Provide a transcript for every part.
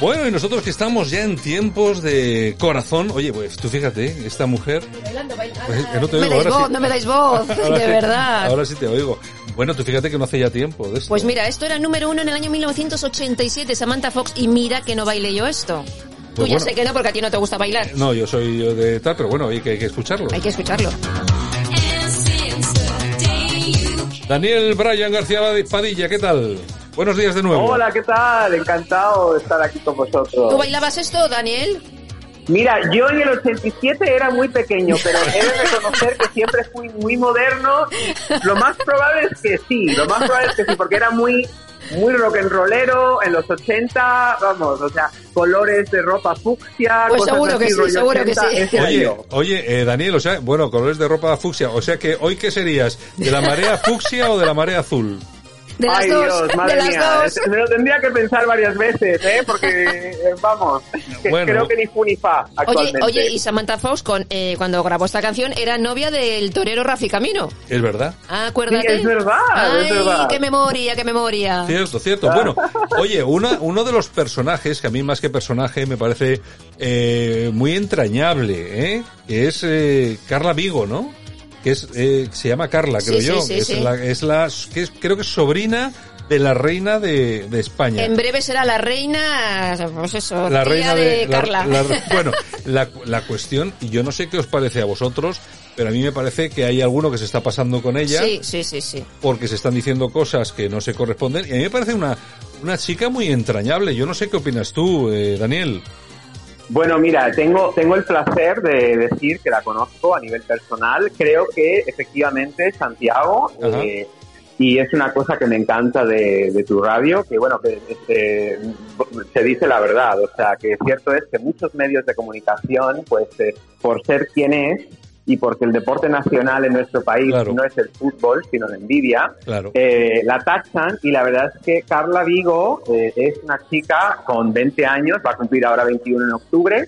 Bueno, y nosotros que estamos ya en tiempos de corazón, oye, pues tú fíjate, esta mujer... Pues, que no, te me oigo, dais ahora voz, sí. no me dais voz, de sí- verdad. Ahora sí te oigo. Bueno, tú fíjate que no hace ya tiempo de esto. Pues mira, esto era número uno en el año 1987, Samantha Fox, y mira que no bailé yo esto. Tú Pues ya bueno. sé que no, porque a ti no te gusta bailar. No, yo soy yo de tal, pero bueno, hay que, hay que escucharlo. Hay que escucharlo. Daniel Bryan García Padilla, ¿qué tal? Buenos días de nuevo. Hola, ¿qué tal? Encantado de estar aquí con vosotros. ¿Tú bailabas esto, Daniel? Mira, yo en el 87 era muy pequeño, pero he de reconocer que siempre fui muy moderno. Lo más probable es que sí, lo más probable es que sí, porque era muy muy rock and rollero en los 80, vamos, o sea, colores de ropa fucsia, Pues cosas seguro que así, sí, rollo seguro que 80, sí. ese era Oye, oye, eh, Daniel, o sea, bueno, colores de ropa fucsia, o sea que hoy qué serías, de la marea fucsia o de la marea azul? De las Ay dos, Dios, madre de las mía, dos. me lo tendría que pensar varias veces, ¿eh? Porque, eh, vamos, que creo que ni fu ni fa Oye, actualmente. oye, y Samantha Fox, con, eh, cuando grabó esta canción, era novia del torero Rafi Camino. Es verdad. Ah, acuérdate. Sí, es verdad, Ay, es verdad. qué memoria, qué memoria. Cierto, cierto. Bueno, oye, una, uno de los personajes, que a mí más que personaje me parece eh, muy entrañable, ¿eh? Que es eh, Carla Vigo, ¿no? Que es, eh, se llama Carla, creo sí, yo. sí, es. La, es la, que es- creo que es sobrina de la reina de, de España. En breve será la reina, pues eso, la tía reina de, la- Carla. la- bueno, la, la cuestión, y yo no sé qué os parece a vosotros, pero a mí me parece que hay alguno que se está pasando con ella Sí, sí, sí, sí. porque se están diciendo cosas que no se corresponden. Y a mí me parece una, una chica muy entrañable. Yo no sé qué opinas tú, eh, Daniel. Bueno, mira, tengo, tengo el placer de decir que la conozco a nivel personal. Creo que efectivamente Santiago, eh, y es una cosa que me encanta de, de tu radio, que bueno, que este, se dice la verdad. O sea, que cierto es que muchos medios de comunicación, pues eh, por ser quien es y porque el deporte nacional en nuestro país Claro. no es el fútbol, sino la envidia, Claro. eh, la tachan y la verdad es que Carla Vigo eh, es una chica con 20 años, va a cumplir ahora 21 en octubre,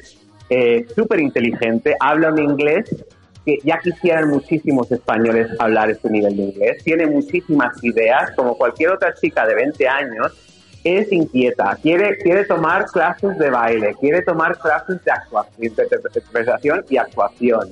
eh, súper inteligente, habla un inglés que ya quisieran muchísimos españoles hablar este nivel de inglés, tiene muchísimas ideas, como cualquier otra chica de 20 años, es inquieta, quiere, quiere tomar clases de baile, quiere tomar clases de actuación, interpretación y actuación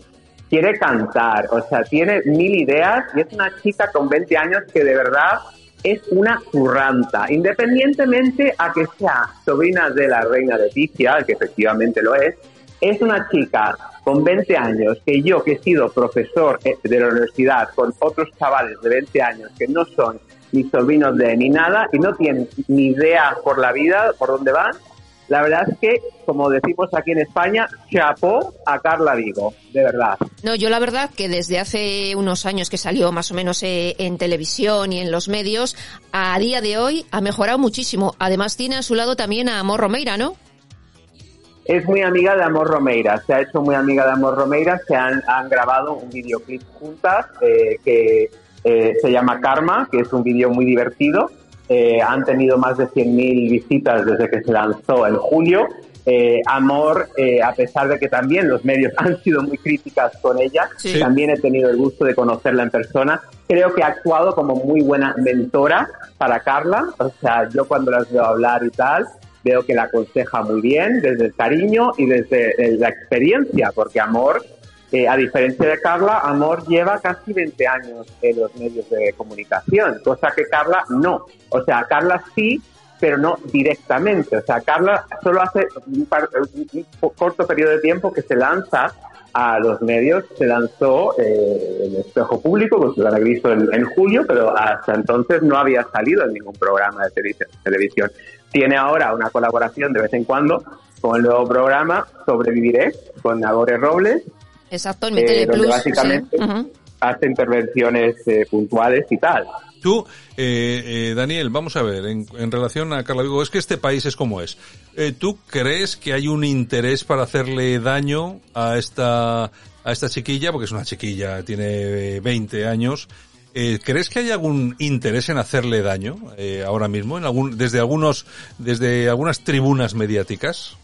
quiere cantar, o sea, tiene mil ideas y es una chica con 20 años que de verdad es una curranta, independientemente a que sea sobrina de la reina Leticia, que efectivamente lo es, es una chica con 20 años que yo que he sido profesor eh, de la universidad con otros chavales de 20 años que no son ni sobrinos de ni nada y no tienen ni idea por la vida, por dónde van, la verdad es que, como decimos aquí en España, chapó a Carla Vigo, de verdad. No, yo la verdad que desde hace unos años que salió más o menos eh, en televisión y en los medios, a día de hoy ha mejorado muchísimo. Además tiene a su lado también a Amor Romeira, ¿no? Es muy amiga de Amor Romeira, se ha hecho muy amiga de Amor Romeira, se han, han grabado un videoclip juntas eh, que eh, se llama Karma, que es un vídeo muy divertido. Eh, han tenido más de 100.000 visitas desde que se lanzó en julio. Eh, Amor, eh, a pesar de que también los medios han sido muy críticas con ella, Sí. también he tenido el gusto de conocerla en persona. Creo que ha actuado como muy buena mentora para Carla. O sea, yo cuando las veo hablar y tal, veo que la aconseja muy bien desde el cariño y desde eh, la experiencia, porque Amor, eh, a diferencia de Carla, Amor lleva casi 20 años en los medios de comunicación, cosa que Carla no. O sea, Carla sí, pero no directamente. O sea, Carla solo hace un, corto periodo de tiempo que se lanza a los medios, se lanzó eh, en espejo público, pues lo han visto en, en julio, pero hasta entonces no había salido en ningún programa de televis- televisión. Tiene ahora una colaboración de vez en cuando con el nuevo programa Sobreviviré con Nagore Robles Exacto, en mi eh, donde Plus, básicamente sí. Hace intervenciones eh, puntuales y tal. Tú, eh, eh, Daniel, vamos a ver, en, en relación a Carla Vigo, es que este país es como es. Eh, ¿Tú crees que hay un interés para hacerle daño a esta, a esta chiquilla? Porque es una chiquilla, tiene eh, 20 años. Eh, ¿Crees que hay algún interés en hacerle daño eh, ahora mismo, en algún, desde algunos, desde algunas tribunas mediáticas?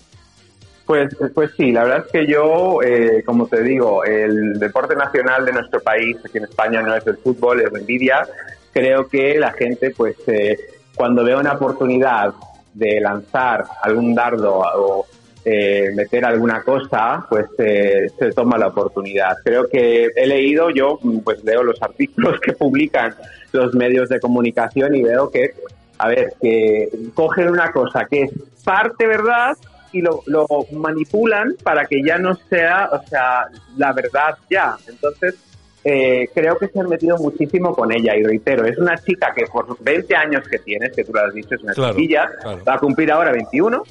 Pues, pues sí, la verdad es que yo, eh, como te digo, el deporte nacional de nuestro país, aquí en España, no es el fútbol, es la envidia. Creo que la gente, pues, eh, cuando ve una oportunidad de lanzar algún dardo o eh, meter alguna cosa, pues eh, se toma la oportunidad. Creo que he leído, yo pues leo los artículos que publican los medios de comunicación y veo que, a ver, que cogen una cosa que es parte verdad y lo, lo manipulan para que ya no sea, o sea, la verdad ya. Entonces, eh, creo que se han metido muchísimo con ella y reitero, es una chica que por 20 años que tienes, que tú lo has dicho, es una Claro, chiquilla, claro. va a cumplir ahora 21,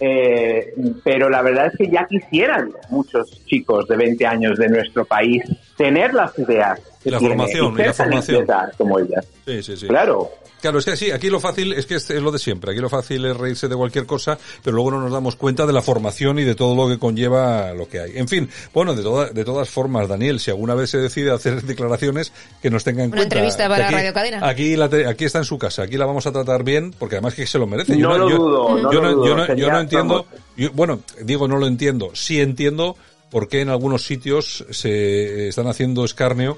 eh, pero la verdad es que ya quisieran muchos chicos de 20 años de nuestro país tener las ideas que Y la tiene formación, y la formación. como ella. Sí, sí, sí. Claro. Claro, es que sí, aquí lo fácil es que es, es lo de siempre. Aquí lo fácil es reírse de cualquier cosa, pero luego no nos damos cuenta de la formación y de todo lo que conlleva lo que hay. En fin, bueno, de, toda- de todas formas, Daniel, si alguna vez se decide hacer declaraciones, que nos tengan en Una cuenta. entrevista para aquí, Radio Cadena. Aquí, la aquí está en su casa, aquí la vamos a tratar bien, porque además que se lo merece. No lo dudo, no yo lo dudo, yo no- yo sería- no entiendo, yo- bueno, digo no lo entiendo, sí entiendo por qué en algunos sitios se están haciendo escarnio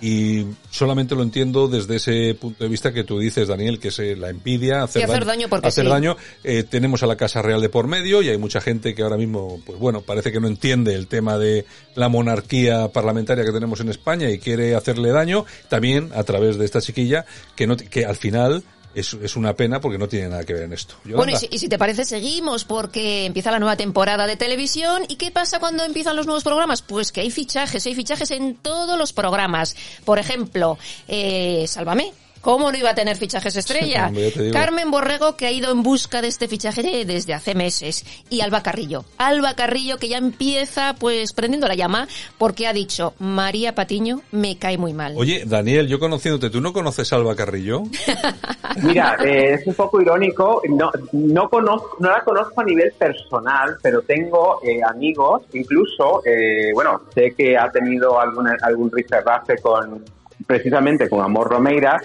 y solamente lo entiendo desde ese punto de vista que tú dices, Daniel, que es eh, la envidia, hacer, hacer daño porque hacer sí. daño. Eh, tenemos a la Casa Real de por medio y hay mucha gente que ahora mismo, pues bueno, parece que no entiende el tema de la monarquía parlamentaria que tenemos en España y quiere hacerle daño, también a través de esta chiquilla, que no, que al final es, es una pena porque no tiene nada que ver en esto. Bueno, y si, y si te parece, seguimos porque empieza la nueva temporada de televisión. ¿Y qué pasa cuando empiezan los nuevos programas? Pues que hay fichajes, hay fichajes en todos los programas. Por ejemplo, eh, Sálvame. ¿Cómo no iba a tener fichajes estrella? Carmen Borrego, que ha ido en busca de este fichaje desde hace meses. Y Alba Carrillo. Alba Carrillo, que ya empieza, pues, prendiendo la llama, porque ha dicho, María Patiño me cae muy mal. Oye, Daniel, yo conociéndote, ¿tú no conoces a Alba Carrillo? Mira, eh, es un poco irónico. No, no, conozco, no la conozco a nivel personal, pero tengo eh, amigos, incluso, eh, bueno, sé que ha tenido alguna, algún rifirrafe con, precisamente con Amor Romeira.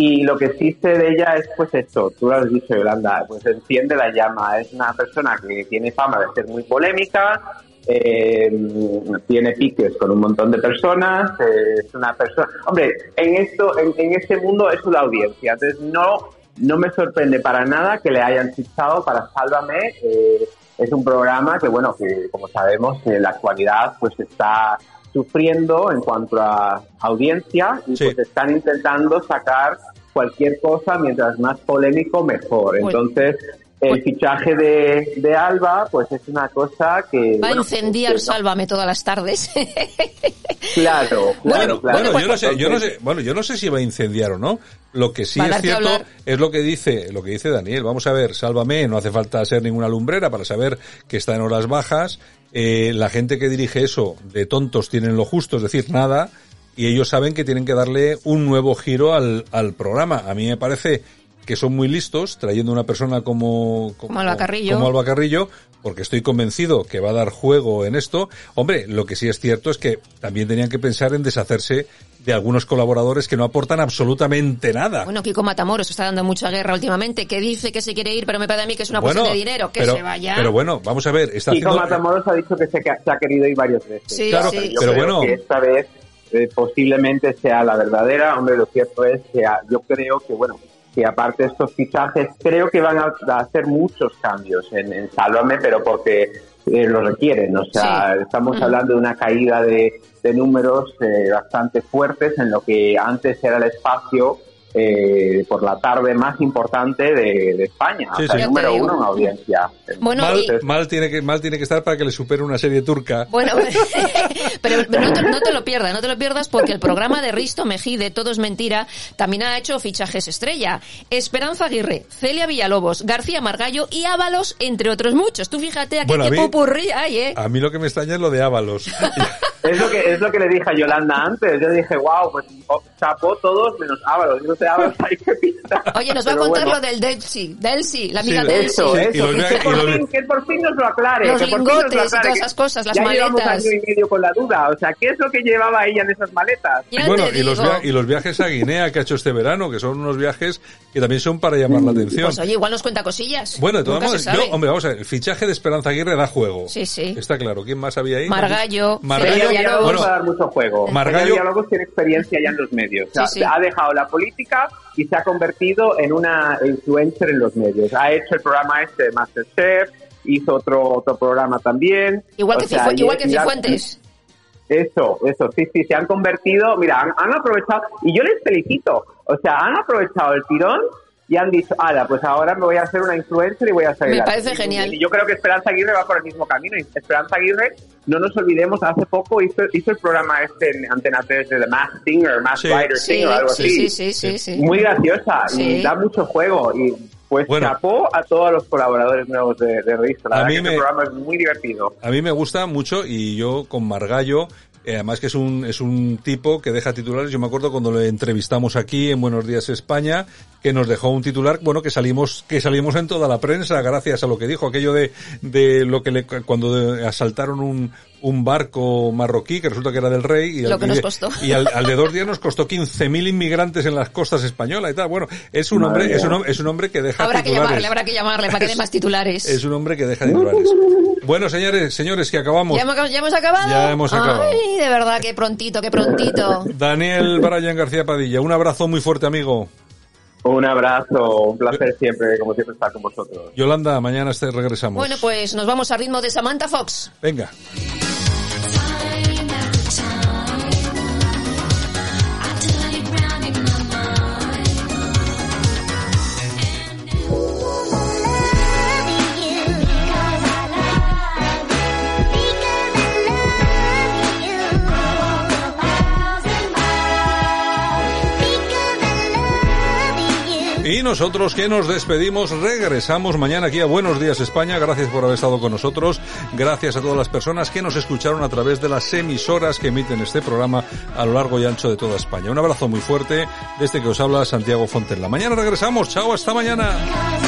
Y lo que sé de ella es, pues esto, tú lo has dicho, Yolanda, pues enciende la llama. Es una persona que tiene fama de ser muy polémica, eh, tiene piques con un montón de personas, es una persona... Hombre, en esto, en, en este mundo es una audiencia, entonces no, no me sorprende para nada que le hayan fichado para Sálvame. eh, es un programa que, bueno, que como sabemos, en la actualidad pues está sufriendo en cuanto a audiencia y Sí. pues están intentando sacar cualquier cosa mientras más polémico mejor. Pues- Entonces, el pues- fichaje de, de Alba, pues es una cosa que... Va a bueno, incendiar no- Sálvame todas las tardes. Claro, claro, Bueno, claro. bueno, yo no sé, yo no Entonces, sé, bueno, yo no sé si va a incendiar o no. Lo que sí es cierto hablar. es lo que dice, lo que dice Daniel. Vamos a ver, sálvame, no hace falta ser ninguna lumbrera para saber que está en horas bajas. Eh, la gente que dirige eso de tontos tienen lo justo, es decir, nada, y ellos saben que tienen que darle un nuevo giro al, al programa. A mí me parece que son muy listos trayendo una persona como, Como Alba Carrillo. como Alba Carrillo, porque estoy convencido que va a dar juego en esto. Hombre, lo que sí es cierto es que también tenían que pensar en deshacerse de algunos colaboradores que no aportan absolutamente nada. Bueno, Kiko Matamoros está dando mucha guerra últimamente, que dice que se quiere ir, pero me parece a mí que es una Bueno, cuestión de dinero, que pero, se vaya. Pero bueno, vamos a ver, está Kiko haciendo... Matamoros ha dicho que se, se ha querido ir varias veces. Sí, Claro, sí. Yo pero creo bueno. que esta vez eh, posiblemente sea la verdadera. Hombre, lo cierto es que ah, yo creo que, bueno, que aparte de estos fichajes, creo que van a, a hacer muchos cambios en, en Sálvame, pero porque eh, lo requieren. O sea, Sí. estamos hablando de una caída de, de números eh, bastante fuertes en lo que antes era el espacio eh, por la tarde más importante de, de España. Sí, o sea, sí. el número uno en audiencia. Bueno, mal, y- mal tiene que mal tiene que estar para que le supere una serie turca. Bueno, pero no te, no te lo pierdas, no te lo pierdas porque el programa de Risto Mejide, Todo es Mentira, también ha hecho fichajes estrella. Esperanza Aguirre, Celia Villalobos, García Margallo y Ábalos, entre otros muchos. Tú fíjate aquí Bueno, qué mí- popurrí hay, ¿eh? A mí lo que me extraña es lo de Ábalos. Es lo que es lo que le dije a Yolanda antes. Yo dije, wow, pues chapó todos menos Ábalos. Yo no sé Ábalos ahí qué pista. Oye, nos va a contar bueno. lo del Delsi. Delsi, la amiga Sí, Delsi. Eso, Sí, eso. y los que, por fin, que por fin nos lo aclare. Los que por fin nos lo lingotes y aclare, todas que esas cosas, las ya llevamos maletas. año y medio con la duda. O sea, ¿qué es lo que llevaba ella en esas maletas? Ya bueno, y los, y los viajes a Guinea que ha hecho este verano, que son unos viajes que también son para llamar la atención. Pues oye, igual nos cuenta cosillas. Bueno, de todas maneras, yo, hombre, vamos a ver, el fichaje de Esperanza Aguirre da juego. Sí, sí. Está claro. ¿Quién más había ahí? Margallo, Margallo. Villalobos. Bueno, va a dar mucho juego. Margallo- Villalobos tiene experiencia ya en los medios. O sea, Sí, sí. Ha dejado la política y se ha convertido en una influencer en los medios. Ha hecho el programa este de Masterchef, hizo otro otro programa también. Igual O que, sea, Cifu- igual que Cifuentes. Eso, eso, sí, sí, se han convertido, mira, han, han aprovechado, y yo les felicito, o sea, han aprovechado el tirón y han dicho, ala, pues ahora me voy a hacer una influencer y voy a salir. Me parece tele". genial. Y yo creo que Esperanza Aguirre va por el mismo camino. Esperanza Aguirre, no nos olvidemos, hace poco hizo, hizo el programa este en Antena 3 de The Masked Singer, Masked Sí. Writer Sí, Singer, algo sí, así. sí, sí, sí, sí. Muy graciosa Sí. y da mucho juego y pues Bueno. chapó a todos los colaboradores nuevos de, de Revista. La A verdad mí que me- este programa es muy divertido. A mí me gusta mucho y yo con Margallo, además que es un, es un tipo que deja titulares. Yo me acuerdo cuando le entrevistamos aquí en Buenos Días España, que nos dejó un titular, bueno, que salimos, que salimos en toda la prensa gracias a lo que dijo, aquello de, de lo que le, cuando asaltaron un, un barco marroquí que resulta que era del rey y, Lo al, que y nos de- costó. y al, al de dos días nos costó 15.000 inmigrantes en las costas españolas y tal. Bueno, es un Madre hombre, es un, es un hombre que deja Habrá que llamarle, habrá que llamarle para que dé más titulares. Es un hombre que deja titulares. Bueno, señores, señores, que acabamos. ¿Ya hemos, ya hemos acabado? Ya hemos acabado. Ay, de verdad, qué prontito, qué prontito. Daniel Brian García Padilla, un abrazo muy fuerte, amigo. Un abrazo, un placer siempre, como siempre, estar con vosotros. Yolanda, mañana este regresamos. Bueno, pues nos vamos a ritmo de Samantha Fox. Venga. Nosotros que nos despedimos, regresamos mañana aquí a Buenos Días España. Gracias por haber estado con nosotros. Gracias a todas las personas que nos escucharon a través de las emisoras que emiten este programa a lo largo y ancho de toda España. Un abrazo muy fuerte desde que os habla Santiago Fontella. Mañana regresamos. Chao, hasta mañana.